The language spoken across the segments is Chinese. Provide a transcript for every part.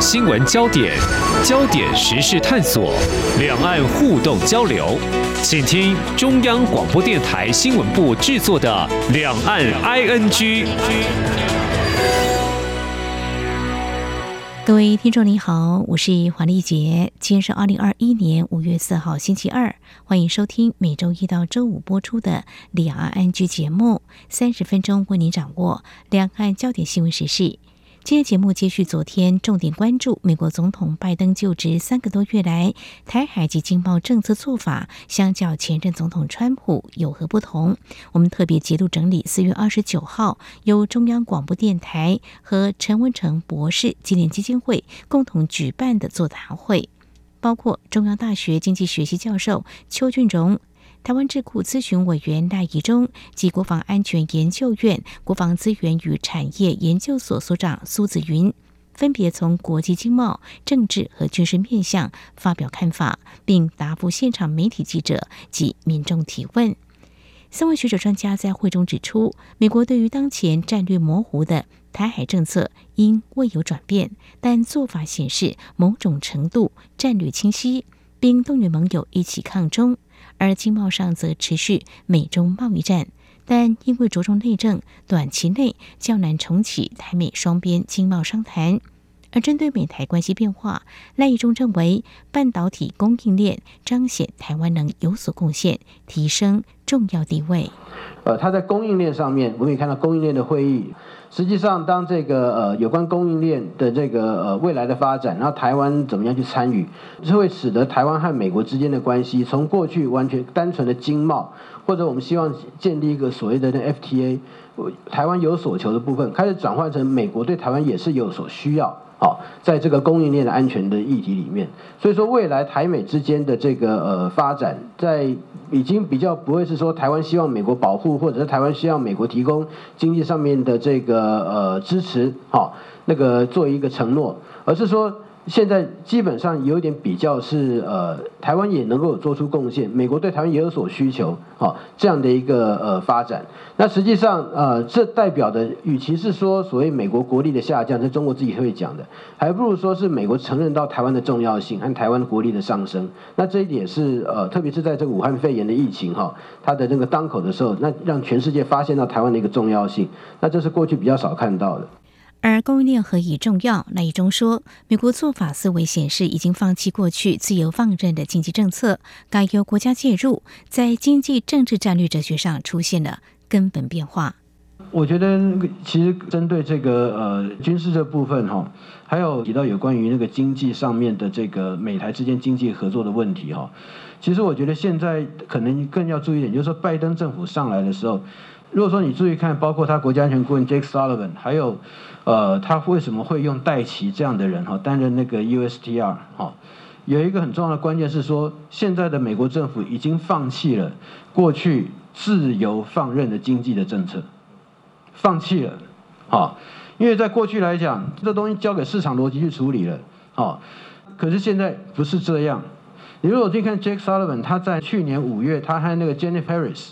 新闻焦点，焦点时事探索，两岸互动交流，请听中央广播电台新闻部制作的《两岸 ING》。各位听众您好，我是黄丽杰，今天是二零二一年五月四号星期二，欢迎收听每周一到周五播出的《两岸 ING》节目，三十分钟为您掌握两岸焦点新闻时事。今天节目接续昨天，重点关注美国总统拜登就职三个多月来，台海及经贸政策做法，相较前任总统川普有何不同？我们特别节度整理四月二十九号由中央广播电台和陈文成博士纪念基金会共同举办的座谈会，包括中央大学经济学系教授邱俊荣。台湾智库咨询委员赖宜中及国防安全研究院国防资源与产业研究所所长苏子云，分别从国际经贸、政治和军事面向发表看法，并答复现场媒体记者及民众提问。三位学者专家在会中指出，美国对于当前战略模糊的台海政策应未有转变，但做法显示某种程度战略清晰，并动员盟友一起抗中。而经贸上则持续美中贸易战，但因为着重内政，短期内较难重启台美双边经贸商谈。而针对美台关系变化，赖宜中认为半导体供应链彰显台湾能有所贡献，提升重要地位。呃，他在供应链上面，我们可以看到供应链的会议。实际上，当这个呃有关供应链的这个呃未来的发展，然后台湾怎么样去参与，这会使得台湾和美国之间的关系，从过去完全单纯的经贸，或者我们希望建立一个所谓的那 FTA，台湾有所求的部分，开始转换成美国对台湾也是有所需要。好，在这个供应链的安全的议题里面，所以说未来台美之间的这个呃发展，在已经比较不会是说台湾希望美国保护，或者是台湾需要美国提供经济上面的这个呃支持，好，那个做一个承诺，而是说。现在基本上有点比较是呃，台湾也能够做出贡献，美国对台湾也有所需求，好，这样的一个呃发展。那实际上呃，这代表的与其是说所谓美国国力的下降，这中国自己会讲的，还不如说是美国承认到台湾的重要性和台湾国力的上升。那这一点是呃，特别是在这个武汉肺炎的疫情哈，它的那个当口的时候，那让全世界发现到台湾的一个重要性，那这是过去比较少看到的。而供应链何以重要？赖宜中说，美国做法思维显示，已经放弃过去自由放任的经济政策，改由国家介入，在经济政治战略哲学上出现了根本变化。我觉得，其实针对这个呃军事这部分哈，还有提到有关于那个经济上面的这个美台之间经济合作的问题哈，其实我觉得现在可能更要注意一点，就是说拜登政府上来的时候。如果说你注意看，包括他国家安全顾问 Jake Sullivan，还有，呃，他为什么会用戴琪这样的人哈担任那个 USTR 哈？有一个很重要的关键是说，现在的美国政府已经放弃了过去自由放任的经济的政策，放弃了，哈，因为在过去来讲，这东西交给市场逻辑去处理了，哈，可是现在不是这样。你如果去看 Jack Sullivan，他在去年五月，他和那个 Janet Harris。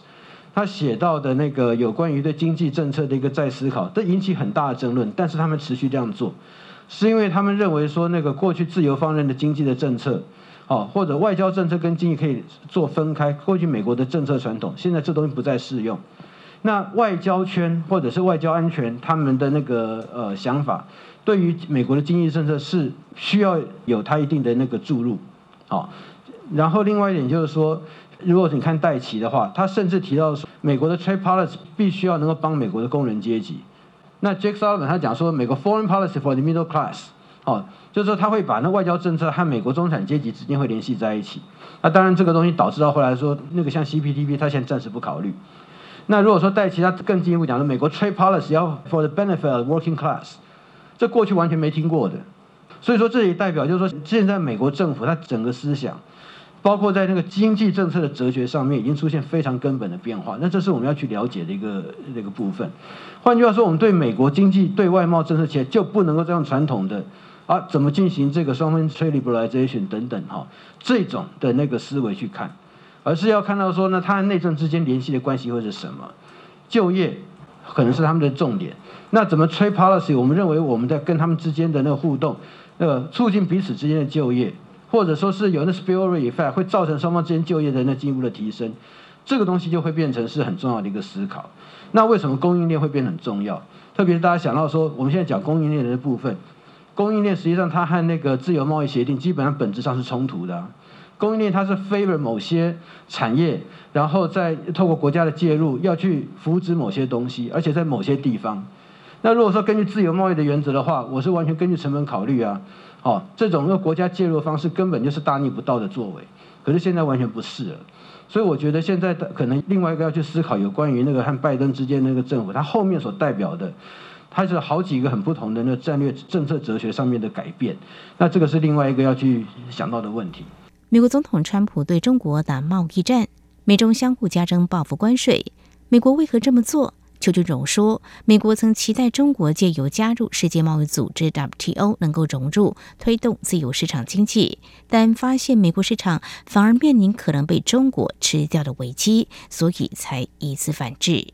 他写到的那个有关于对经济政策的一个再思考，这引起很大的争论。但是他们持续这样做，是因为他们认为说，那个过去自由放任的经济的政策，哦，或者外交政策跟经济可以做分开。过去美国的政策传统，现在这东西不再适用。那外交圈或者是外交安全，他们的那个呃想法，对于美国的经济政策是需要有它一定的那个注入。好，然后另外一点就是说。如果你看戴琪的话，他甚至提到说，美国的 trade policy 必须要能够帮美国的工人阶级。那 j a c k s o l l i v a n 他讲说，美国 foreign policy for the middle class，哦，就是说他会把那外交政策和美国中产阶级之间会联系在一起。那当然这个东西导致到后来说，那个像 CPTP 他现在暂时不考虑。那如果说戴琪他更进一步讲说，美国 trade policy 要 for the benefit of working class，这过去完全没听过的。所以说这也代表就是说，现在美国政府它整个思想。包括在那个经济政策的哲学上面，已经出现非常根本的变化。那这是我们要去了解的一个那个部分。换句话说，我们对美国经济对外贸政策起来就不能够这样传统的啊，怎么进行这个双边 trade liberalization 等等哈，这种的那个思维去看，而是要看到说呢，它和内政之间联系的关系会是什么？就业可能是他们的重点。那怎么 trade policy？我们认为我们在跟他们之间的那个互动。那个促进彼此之间的就业，或者说是有那 spillover effect 会造成双方之间就业的那进一步的提升，这个东西就会变成是很重要的一个思考。那为什么供应链会变得很重要？特别是大家想到说，我们现在讲供应链的部分，供应链实际上它和那个自由贸易协定基本上本质上是冲突的。供应链它是 favor 某些产业，然后再透过国家的介入，要去扶植某些东西，而且在某些地方。那如果说根据自由贸易的原则的话，我是完全根据成本考虑啊。哦，这种用国家介入的方式根本就是大逆不道的作为。可是现在完全不是了，所以我觉得现在可能另外一个要去思考有关于那个和拜登之间那个政府，它后面所代表的，它是好几个很不同的那个战略政策哲学上面的改变。那这个是另外一个要去想到的问题。美国总统川普对中国打贸易战，美中相互加征报复关税。美国为何这么做？邱俊荣说，美国曾期待中国借由加入世界贸易组织 WTO 能够融入，推动自由市场经济，但发现美国市场反而面临可能被中国吃掉的危机，所以才以此反制。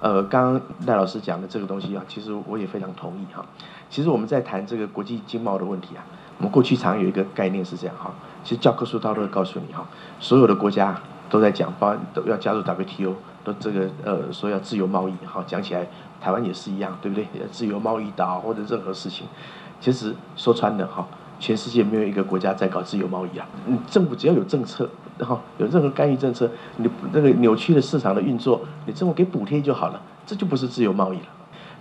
呃，刚刚赖老师讲的这个东西啊，其实我也非常同意哈。其实我们在谈这个国际经贸的问题啊，我们过去常有一个概念是这样哈。其实教科书都会告诉你哈，所有的国家都在讲，包都要加入 WTO，都这个呃说要自由贸易哈，讲起来台湾也是一样，对不对？自由贸易岛或者任何事情，其实说穿了哈，全世界没有一个国家在搞自由贸易啊。嗯，政府只要有政策，然后有任何干预政策，你那个扭曲的市场的运作，你政府给补贴就好了，这就不是自由贸易了。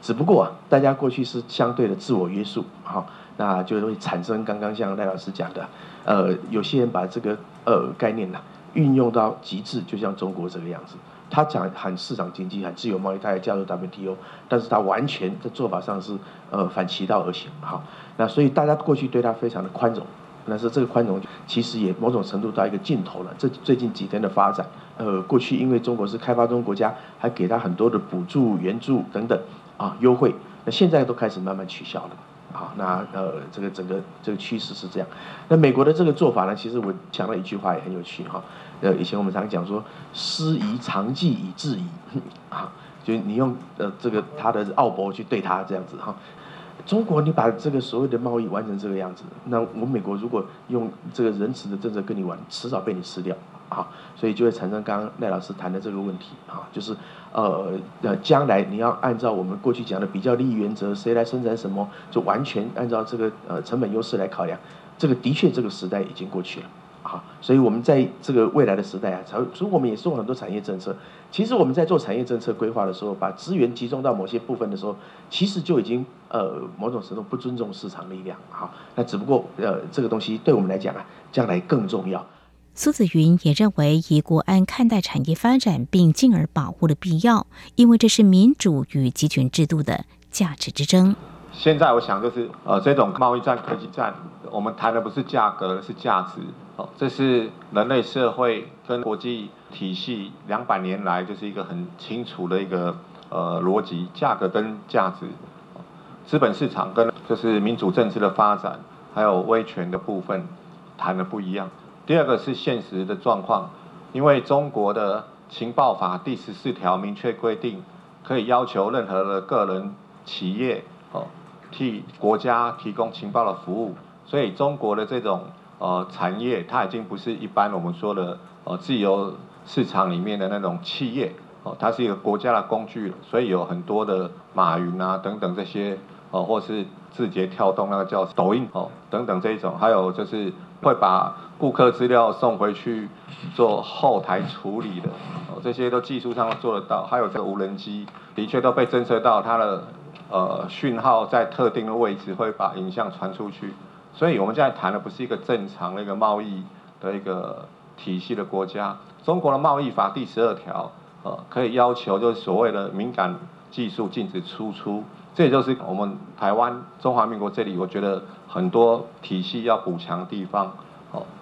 只不过啊，大家过去是相对的自我约束哈。那就会产生刚刚像赖老师讲的，呃，有些人把这个呃概念呢运用到极致，就像中国这个样子，他讲喊市场经济、喊自由贸易，他也加入 WTO，但是他完全在做法上是呃反其道而行，哈。那所以大家过去对他非常的宽容，但是这个宽容其实也某种程度到一个尽头了。这最近几天的发展，呃，过去因为中国是开发中国家，还给他很多的补助、援助等等啊优惠，那现在都开始慢慢取消了。好，那呃，这个整个这个趋势是这样。那美国的这个做法呢，其实我讲了一句话也很有趣哈。呃，以前我们常讲说，师夷长技以制夷，啊，就你用呃这个他的奥博去对他这样子哈。中国你把这个所谓的贸易玩成这个样子，那我们美国如果用这个仁慈的政策跟你玩，迟早被你吃掉。啊，所以就会产生刚刚赖老师谈的这个问题啊，就是呃呃，将来你要按照我们过去讲的比较利益原则，谁来生产什么，就完全按照这个呃成本优势来考量，这个的确这个时代已经过去了啊。所以我们在这个未来的时代啊，才所以我们也做很多产业政策。其实我们在做产业政策规划的时候，把资源集中到某些部分的时候，其实就已经呃某种程度不尊重市场力量好。那只不过呃这个东西对我们来讲啊，将来更重要。苏子云也认为，以国安看待产业发展，并进而保护的必要，因为这是民主与集权制度的价值之争。现在我想就是，呃，这种贸易战、科技战，我们谈的不是价格，是价值。哦，这是人类社会跟国际体系两百年来就是一个很清楚的一个呃逻辑：价格跟价值。资本市场跟就是民主政治的发展，还有威权的部分谈的不一样。第二个是现实的状况，因为中国的情报法第十四条明确规定，可以要求任何的个人、企业哦，替国家提供情报的服务，所以中国的这种呃产业，它已经不是一般我们说的呃自由市场里面的那种企业哦，它是一个国家的工具，所以有很多的马云啊等等这些哦，或是字节跳动那个叫抖音哦等等这一种，还有就是会把。顾客资料送回去做后台处理的，哦，这些都技术上都做得到。还有这个无人机，的确都被侦测到它的呃讯号在特定的位置会把影像传出去。所以我们现在谈的不是一个正常的一个贸易的一个体系的国家。中国的贸易法第十二条，呃，可以要求就是所谓的敏感技术禁止输出。这也就是我们台湾中华民国这里，我觉得很多体系要补强地方。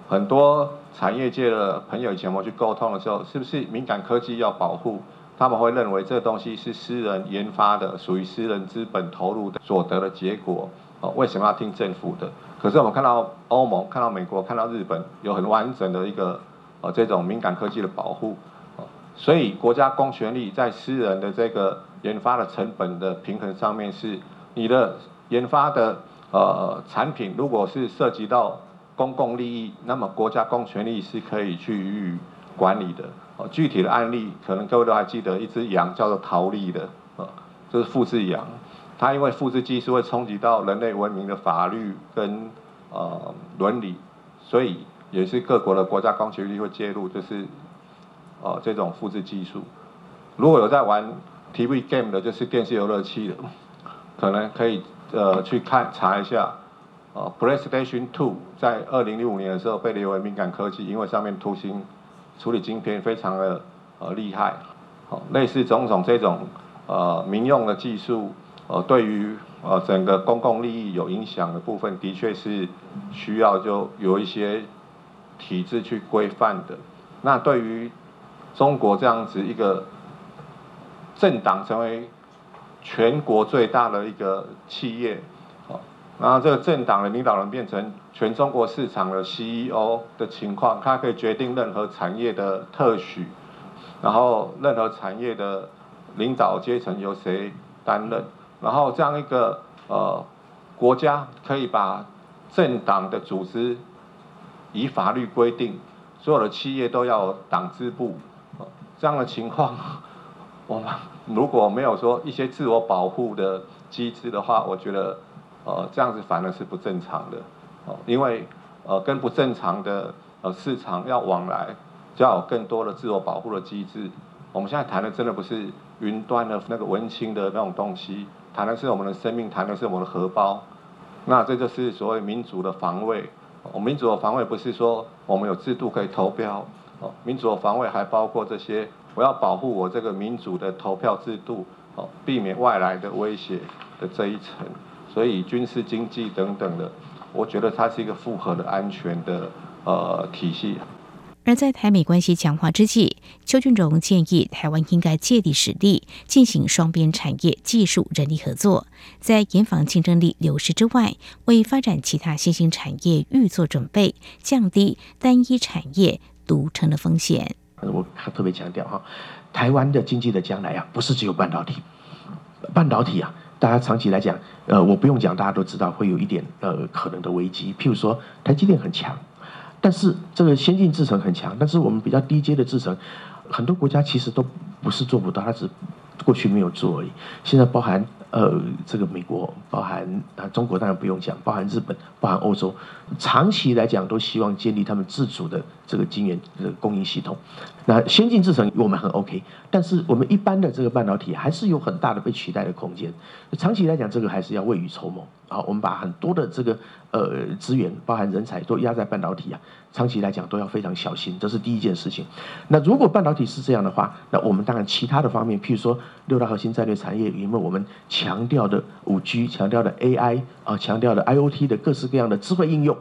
很多产业界的朋友以前我去沟通的时候，是不是敏感科技要保护？他们会认为这东西是私人研发的，属于私人资本投入的所得的结果。哦，为什么要听政府的？可是我们看到欧盟、看到美国、看到日本有很完整的一个呃这种敏感科技的保护。所以国家公权力在私人的这个研发的成本的平衡上面，是你的研发的呃产品如果是涉及到公共利益，那么国家公权力是可以去予以管理的。具体的案例可能各位都还记得，一只羊叫做桃莉的，呃，就是复制羊，它因为复制技术会冲击到人类文明的法律跟呃伦理，所以也是各国的国家公权力会介入，就是呃这种复制技术。如果有在玩 TV game 的，就是电视游乐器的，可能可以呃去看查一下，呃，PlayStation Two 在二零零五年的时候被列为敏感科技，因为上面图形。处理晶片非常的呃厉害，好，类似种种这种呃民用的技术，呃对于呃整个公共利益有影响的部分，的确是需要就有一些体制去规范的。那对于中国这样子一个政党成为全国最大的一个企业。然后这个政党的领导人变成全中国市场的 CEO 的情况，他可以决定任何产业的特许，然后任何产业的领导阶层由谁担任，然后这样一个呃国家可以把政党的组织以法律规定，所有的企业都要党支部，这样的情况，我们如果没有说一些自我保护的机制的话，我觉得。呃，这样子反而是不正常的，哦，因为呃，跟不正常的呃市场要往来，就要有更多的自我保护的机制。我们现在谈的真的不是云端的那个文青的那种东西，谈的是我们的生命，谈的是我们的荷包。那这就是所谓民主的防卫。我们民主的防卫不是说我们有制度可以投票，哦，民主的防卫还包括这些，我要保护我这个民主的投票制度，哦，避免外来的威胁的这一层。所以军事、经济等等的，我觉得它是一个复合的安全的呃体系。而在台美关系强化之际，邱俊荣建议台湾应该借力使力，进行双边产业、技术、人力合作，在严防竞争力流失之外，为发展其他新兴产业预做准备，降低单一产业独成的风险。我特别强调哈，台湾的经济的将来啊，不是只有半导体，半导体啊。大家长期来讲，呃，我不用讲，大家都知道会有一点呃可能的危机。譬如说，台积电很强，但是这个先进制程很强，但是我们比较低阶的制程，很多国家其实都不是做不到，它只过去没有做而已。现在包含。呃，这个美国包含啊，中国当然不用讲，包含日本，包含欧洲，长期来讲都希望建立他们自主的这个晶圆的供应系统。那先进制程我们很 OK，但是我们一般的这个半导体还是有很大的被取代的空间。长期来讲，这个还是要未雨绸缪。啊，我们把很多的这个呃资源，包含人才，都压在半导体啊。长期来讲都要非常小心，这是第一件事情。那如果半导体是这样的话，那我们当然其他的方面，譬如说六大核心战略产业，因为我们强调的五 G，强调的 AI 啊，强调的 IOT 的各式各样的智慧应用，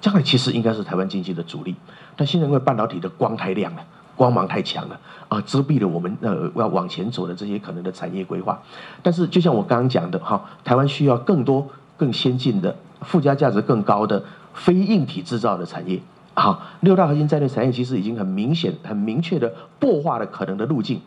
将来其实应该是台湾经济的主力。但现在因为半导体的光太亮了，光芒太强了啊，遮蔽了我们呃要往前走的这些可能的产业规划。但是就像我刚刚讲的哈，台湾需要更多。更先进的、附加价值更高的非硬体制造的产业，好，六大核心战略产业其实已经很明显、很明确的破化了可能的路径。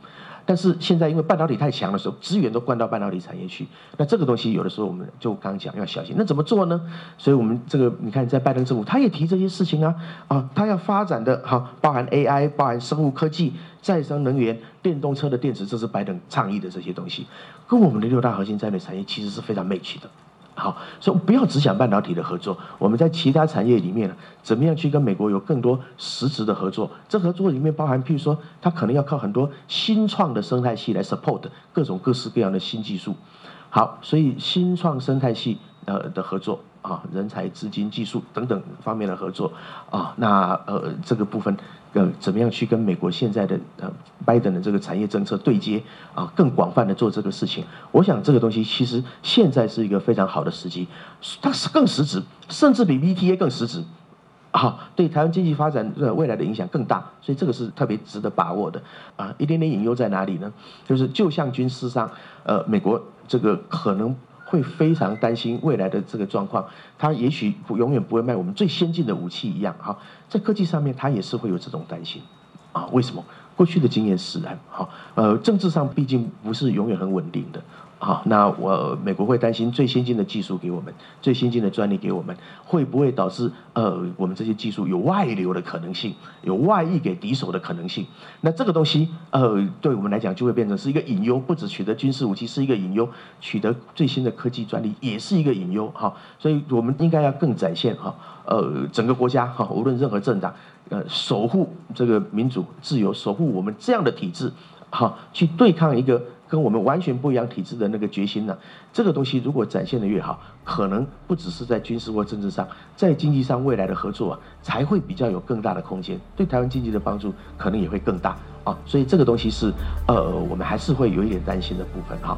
但是现在因为半导体太强的时候，资源都灌到半导体产业去，那这个东西有的时候我们就刚讲要小心。那怎么做呢？所以我们这个你看，在拜登政府他也提这些事情啊，啊，他要发展的哈，包含 AI、包含生物科技、再生能源、电动车的电池，这是拜登倡议的这些东西，跟我们的六大核心战略产业其实是非常 match 的。好，所以不要只想半导体的合作，我们在其他产业里面呢，怎么样去跟美国有更多实质的合作？这合作里面包含，譬如说，它可能要靠很多新创的生态系来 support 各种各式各样的新技术。好，所以新创生态系呃的合作啊，人才、资金、技术等等方面的合作啊，那呃这个部分。呃，怎么样去跟美国现在的呃拜登的这个产业政策对接啊？更广泛的做这个事情，我想这个东西其实现在是一个非常好的时机，它是更实质，甚至比 VTA 更实质，啊，对台湾经济发展未来的影响更大，所以这个是特别值得把握的啊。一点点隐忧在哪里呢？就是就像军事上，呃，美国这个可能。会非常担心未来的这个状况，他也许永远不会卖我们最先进的武器一样，哈，在科技上面他也是会有这种担心，啊，为什么？过去的经验使然，哈，呃，政治上毕竟不是永远很稳定的，好，那我美国会担心最先进的技术给我们，最先进的专利给我们，会不会导致呃我们这些技术有外流的可能性，有外溢给敌手的可能性？那这个东西呃对我们来讲就会变成是一个隐忧，不止取得军事武器是一个隐忧，取得最新的科技专利也是一个隐忧哈。所以我们应该要更展现哈呃整个国家哈无论任何政党呃守护这个民主自由，守护我们这样的体制，好去对抗一个。跟我们完全不一样体制的那个决心呢？这个东西如果展现得越好，可能不只是在军事或政治上，在经济上未来的合作啊，才会比较有更大的空间，对台湾经济的帮助可能也会更大啊。所以这个东西是呃，我们还是会有一点担心的部分哈。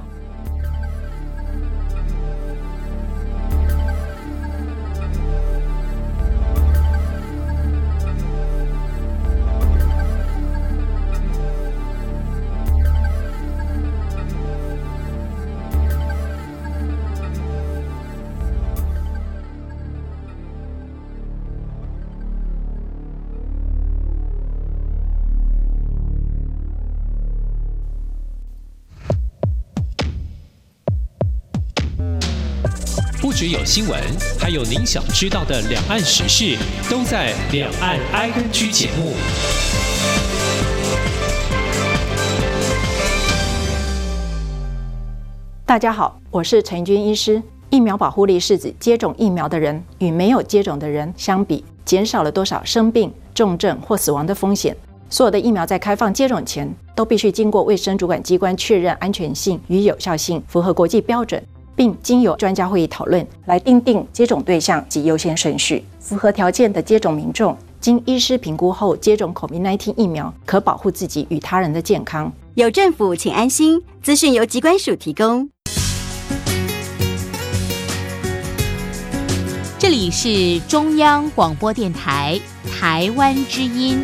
只有新闻，还有您想知道的两岸时事，都在《两岸 ING》节目。大家好，我是陈军医师。疫苗保护力是指接种疫苗的人与没有接种的人相比，减少了多少生病、重症或死亡的风险。所有的疫苗在开放接种前，都必须经过卫生主管机关确认安全性与有效性，符合国际标准。并经由专家会议讨论来订定接种对象及优先顺序。符合条件的接种民众，经医师评估后接种 COVID-19 疫苗，可保护自己与他人的健康。有政府，请安心。资讯由疾管署提供。这里是中央广播电台台湾之音。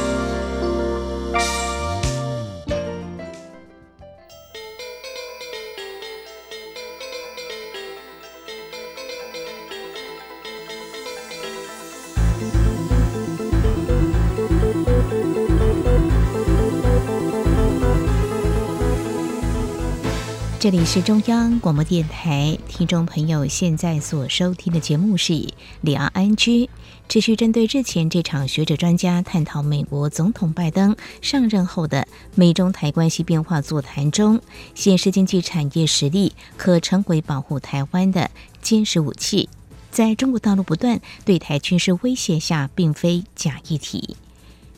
这里是中央广播电台，听众朋友现在所收听的节目是《两岸 ING》，持续针对日前这场学者专家探讨美国总统拜登上任后的美中台关系变化座谈中，显示经济产业实力可成为保护台湾的坚实武器，在中国大陆不断对台军事威胁下，并非假议题。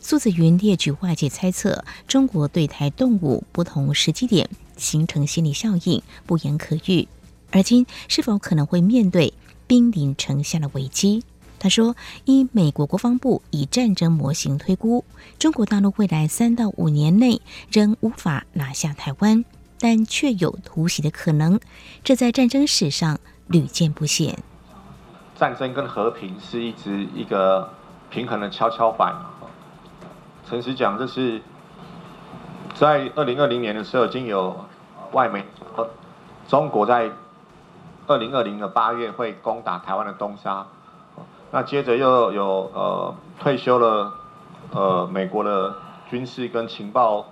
苏子云列举外界猜测，中国对台动武不同时机点。形成心理效应，不言可喻。而今是否可能会面对兵临城下的危机？他说：“依美国国防部以战争模型推估，中国大陆未来三到五年内仍无法拿下台湾，但却有突袭的可能。这在战争史上屡见不鲜。战争跟和平是一直一个平衡的跷跷板。诚实讲，这是。”在二零二零年的时候，已经有外媒和中国在二零二零的八月会攻打台湾的东沙，那接着又有呃退休了呃美国的军事跟情报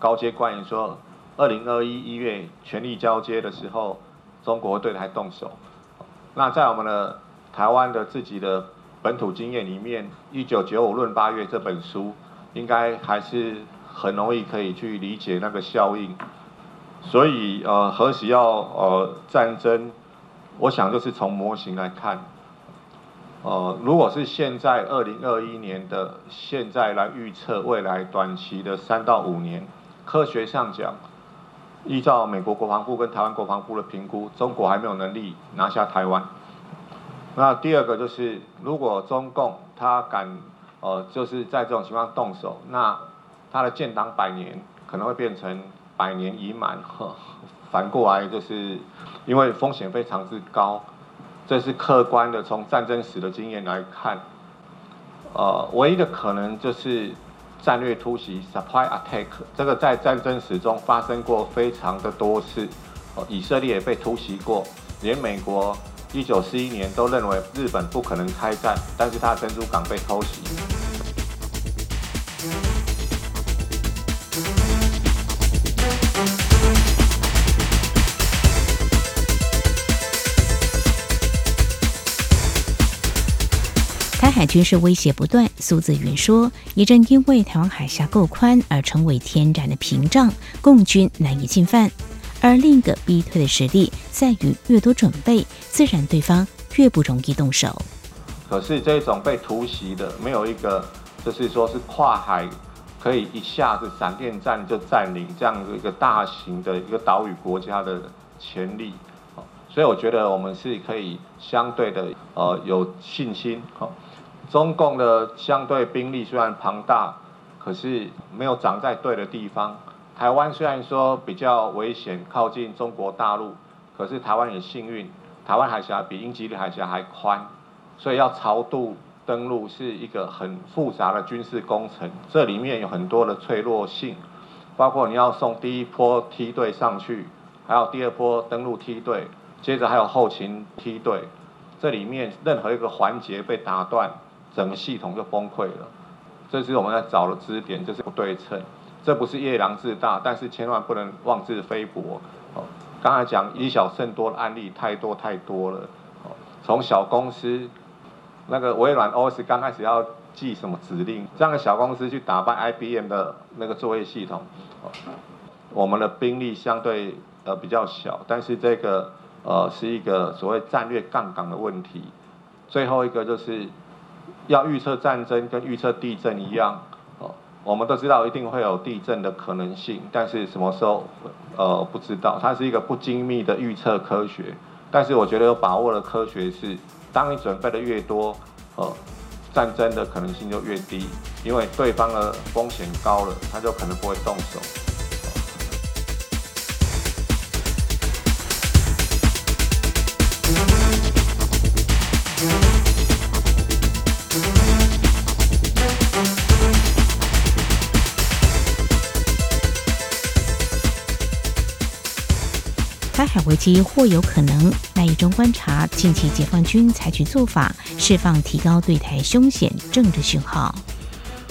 高阶官员说，二零二一一月权力交接的时候，中国对台动手。那在我们的台湾的自己的本土经验里面，《一九九五论八月》这本书应该还是。很容易可以去理解那个效应。所以呃，何时要呃战争，我想就是从模型来看。呃，如果是现在二零二一年的现在来预测未来短期的三到五年，科学上讲，依照美国国防部跟台湾国防部的评估，中国还没有能力拿下台湾。那第二个就是，如果中共他敢呃就是在这种情况动手，那他的建党百年可能会变成百年已满。反过来就是，因为风险非常之高。这是客观的，从战争史的经验来看，呃，唯一的可能就是战略突袭 （supply attack）。这个在战争史中发生过非常的多次，哦，以色列也被突袭过，连美国一九四一年都认为日本不可能开战，但是他珍珠港被偷袭。军事威胁不断，苏子云说，也正因为台湾海峡够宽而成为天然的屏障，共军难以进犯。而另一个逼退的实力在于，越多准备，自然对方越不容易动手。可是这种被突袭的，没有一个就是说是跨海可以一下子闪电战就占领这样的一个大型的一个岛屿国家的潜力。所以我觉得我们是可以相对的呃有信心。中共的相对兵力虽然庞大，可是没有长在对的地方。台湾虽然说比较危险，靠近中国大陆，可是台湾也幸运，台湾海峡比英吉利海峡还宽，所以要巢渡登陆是一个很复杂的军事工程。这里面有很多的脆弱性，包括你要送第一波梯队上去，还有第二波登陆梯队，接着还有后勤梯队，这里面任何一个环节被打断。整个系统就崩溃了，这是我们在找的支点，就是不对称。这不是夜郎自大，但是千万不能妄自菲薄。哦，刚才讲以小胜多的案例太多太多了。哦，从小公司，那个微软 OS 刚开始要记什么指令，这样的小公司去打败 IBM 的那个作业系统。哦，我们的兵力相对呃比较小，但是这个呃是一个所谓战略杠杆的问题。最后一个就是。要预测战争跟预测地震一样，哦，我们都知道一定会有地震的可能性，但是什么时候，呃，不知道。它是一个不精密的预测科学，但是我觉得有把握的科学是，当你准备的越多，呃，战争的可能性就越低，因为对方的风险高了，他就可能不会动手。其或有可能，那一中观察，近期解放军采取做法，释放提高对台凶险政治讯号。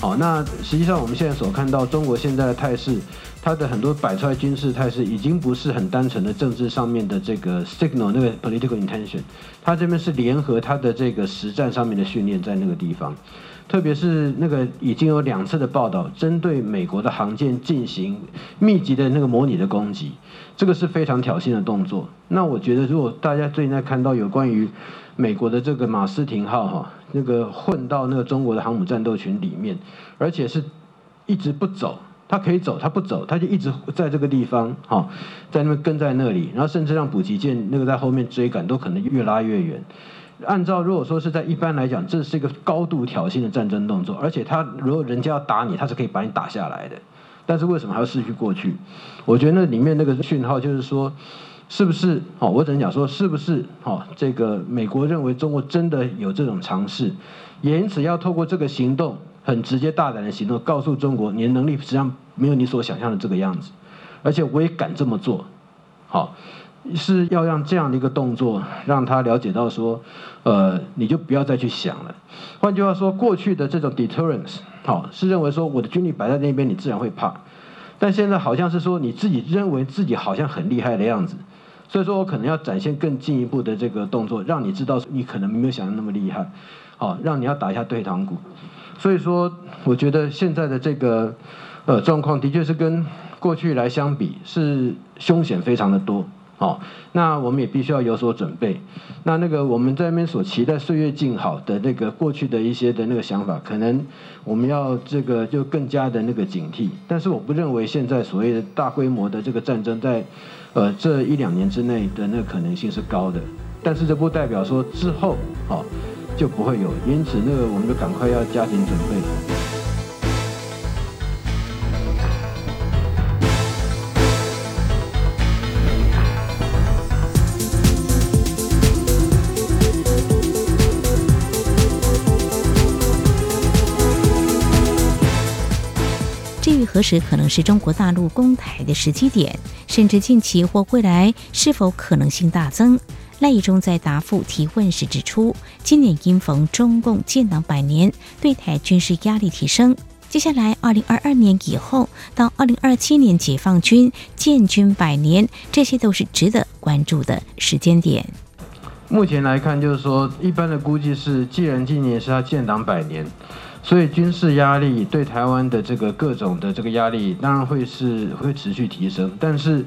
好，那实际上我们现在所看到中国现在的态势，它的很多摆出来军事态势，已经不是很单纯的政治上面的这个 signal 那个 political intention，它这边是联合它的这个实战上面的训练在那个地方。特别是那个已经有两次的报道，针对美国的航舰进行密集的那个模拟的攻击，这个是非常挑衅的动作。那我觉得，如果大家最近在看到有关于美国的这个马斯廷号哈，那个混到那个中国的航母战斗群里面，而且是一直不走，它可以走，它不走，它就一直在这个地方哈，在那边跟在那里，然后甚至让补给舰那个在后面追赶，都可能越拉越远。按照如果说是在一般来讲，这是一个高度挑衅的战争动作，而且他如果人家要打你，他是可以把你打下来的。但是为什么还要失去过去？我觉得那里面那个讯号就是说，是不是？哦，我只能讲说，是不是？哦，这个美国认为中国真的有这种尝试，也因此要透过这个行动，很直接大胆的行动，告诉中国，你的能力实际上没有你所想象的这个样子，而且我也敢这么做。好。是要让这样的一个动作，让他了解到说，呃，你就不要再去想了。换句话说，过去的这种 deterrence，好，是认为说我的军力摆在那边，你自然会怕。但现在好像是说你自己认为自己好像很厉害的样子，所以说我可能要展现更进一步的这个动作，让你知道你可能没有想的那么厉害，好，让你要打一下退堂鼓。所以说，我觉得现在的这个。呃状况，的确是跟过去来相比是凶险非常的多。好，那我们也必须要有所准备。那那个我们在那边所期待岁月静好的那个过去的一些的那个想法，可能我们要这个就更加的那个警惕。但是我不认为现在所谓的大规模的这个战争在，呃这一两年之内的那个可能性是高的。但是这不代表说之后好就不会有，因此那个我们就赶快要加紧准备。何时可能是中国大陆攻台的时机点？甚至近期或未来是否可能性大增？赖宜中在答复提问时指出，今年因逢中共建党百年，对台军事压力提升。接下来，二零二二年以后到二零二七年解放军建军百年，这些都是值得关注的时间点。目前来看，就是说，一般的估计是，既然今年是他建党百年。所以军事压力对台湾的这个各种的这个压力，当然会是会持续提升，但是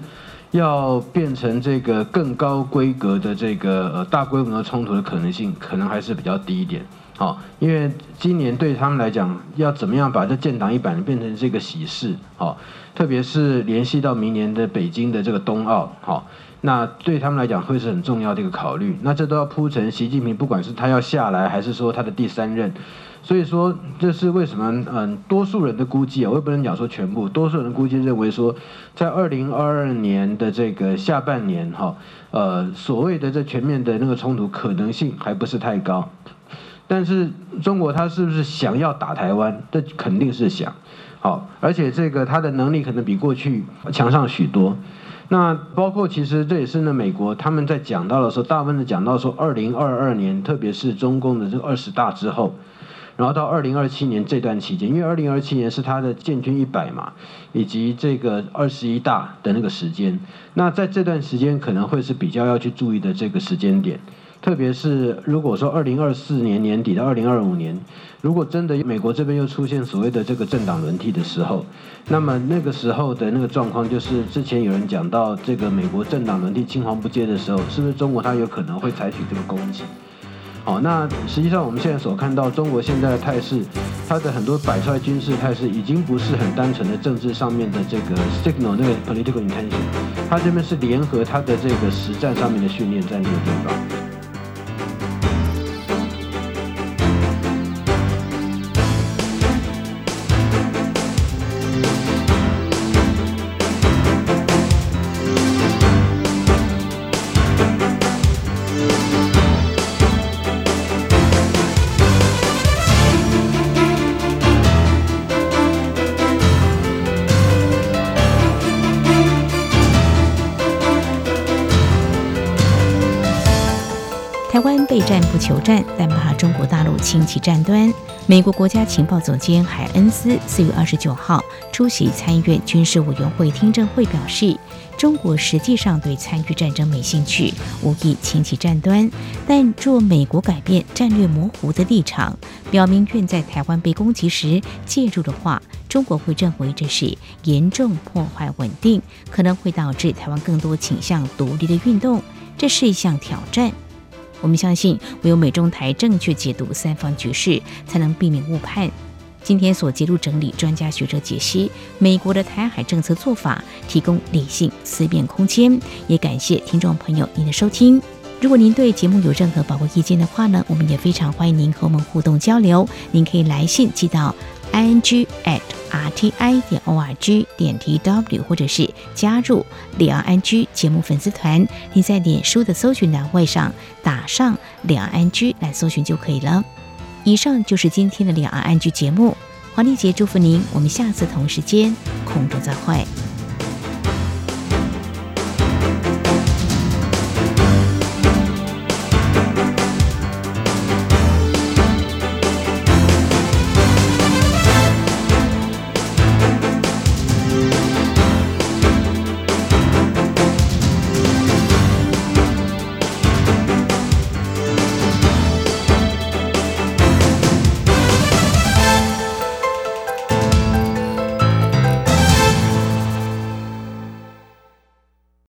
要变成这个更高规格的这个呃大规模的冲突的可能性，可能还是比较低一点。好，因为今年对他们来讲，要怎么样把这建党一百年变成这个喜事，好，特别是联系到明年的北京的这个冬奥，好，那对他们来讲会是很重要的一个考虑。那这都要铺成习近平，不管是他要下来，还是说他的第三任。所以说，这是为什么？嗯，多数人的估计啊，我也不能讲说全部，多数人估计认为说，在二零二二年的这个下半年，哈，呃，所谓的这全面的那个冲突可能性还不是太高。但是中国他是不是想要打台湾？这肯定是想，好，而且这个他的能力可能比过去强上许多。那包括其实这也是呢，美国他们在讲到的时候，大部分的讲到说，二零二二年，特别是中共的这个二十大之后。然后到二零二七年这段期间，因为二零二七年是他的建军一百嘛，以及这个二十一大的那个时间，那在这段时间可能会是比较要去注意的这个时间点，特别是如果说二零二四年年底到二零二五年，如果真的美国这边又出现所谓的这个政党轮替的时候，那么那个时候的那个状况就是之前有人讲到这个美国政党轮替青黄不接的时候，是不是中国它有可能会采取这个攻击？好，那实际上我们现在所看到中国现在的态势，它的很多摆出来军事态势已经不是很单纯的政治上面的这个 signal 那个 political intention，它这边是联合它的这个实战上面的训练在那个地方。备战不求战，但怕中国大陆轻启战端。美国国家情报总监海恩斯四月二十九号出席参议院军事委员会听证会，表示，中国实际上对参与战争没兴趣，无意轻启战端。但若美国改变战略模糊的立场，表明愿在台湾被攻击时介入的话，中国会认为这是严重破坏稳定，可能会导致台湾更多倾向独立的运动。这是一项挑战。我们相信，唯有美中台正确解读三方局势，才能避免误判。今天所揭露整理专家学者解析美国的台海政策做法，提供理性思辨空间。也感谢听众朋友您的收听。如果您对节目有任何宝贵意见的话呢，我们也非常欢迎您和我们互动交流。您可以来信寄到。i n g at r t i 点 o r g 点 t w 或者是加入两岸安居节目粉丝团，你在脸书的搜寻栏位上打上两岸安居来搜寻就可以了。以上就是今天的两岸安居节目，黄丽杰祝福您，我们下次同时间空中再会。